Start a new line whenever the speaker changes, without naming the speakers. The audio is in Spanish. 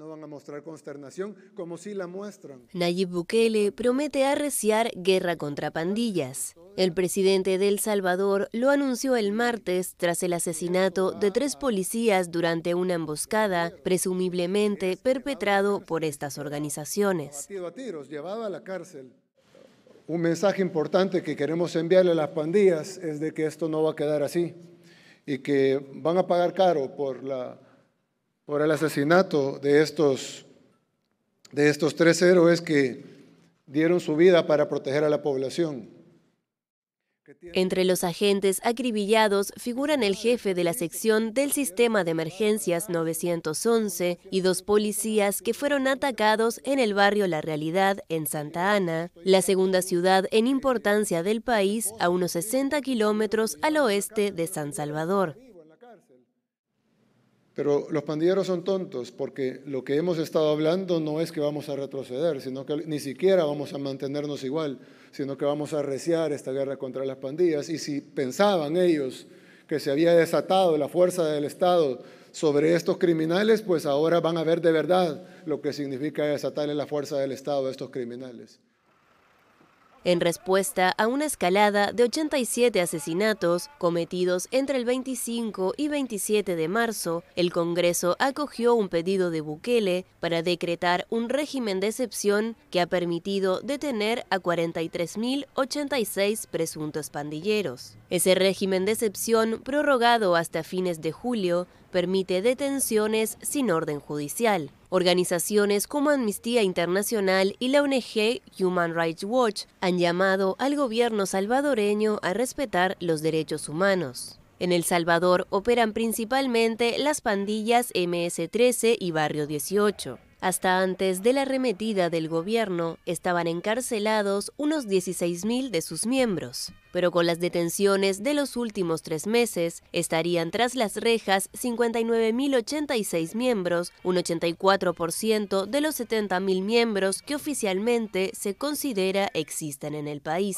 No van a mostrar consternación como si la muestran.
Nayib Bukele promete arreciar guerra contra pandillas. El presidente de El Salvador lo anunció el martes tras el asesinato de tres policías durante una emboscada, presumiblemente perpetrado por estas organizaciones.
A tiros, llevado a la cárcel. Un mensaje importante que queremos enviarle a las pandillas es de que esto no va a quedar así y que van a pagar caro por, la, por el asesinato de estos, de estos tres héroes que dieron su vida para proteger a la población.
Entre los agentes acribillados figuran el jefe de la sección del sistema de emergencias 911 y dos policías que fueron atacados en el barrio La Realidad en Santa Ana, la segunda ciudad en importancia del país a unos 60 kilómetros al oeste de San Salvador.
Pero los pandilleros son tontos porque lo que hemos estado hablando no es que vamos a retroceder, sino que ni siquiera vamos a mantenernos igual, sino que vamos a arreciar esta guerra contra las pandillas. Y si pensaban ellos que se había desatado la fuerza del Estado sobre estos criminales, pues ahora van a ver de verdad lo que significa desatarle la fuerza del Estado a estos criminales.
En respuesta a una escalada de 87 asesinatos cometidos entre el 25 y 27 de marzo, el Congreso acogió un pedido de Bukele para decretar un régimen de excepción que ha permitido detener a 43.086 presuntos pandilleros. Ese régimen de excepción, prorrogado hasta fines de julio, permite detenciones sin orden judicial. Organizaciones como Amnistía Internacional y la ONG Human Rights Watch han llamado al gobierno salvadoreño a respetar los derechos humanos. En El Salvador operan principalmente las pandillas MS-13 y Barrio 18. Hasta antes de la arremetida del gobierno estaban encarcelados unos 16.000 de sus miembros, pero con las detenciones de los últimos tres meses estarían tras las rejas 59.086 miembros, un 84% de los 70.000 miembros que oficialmente se considera existen en el país.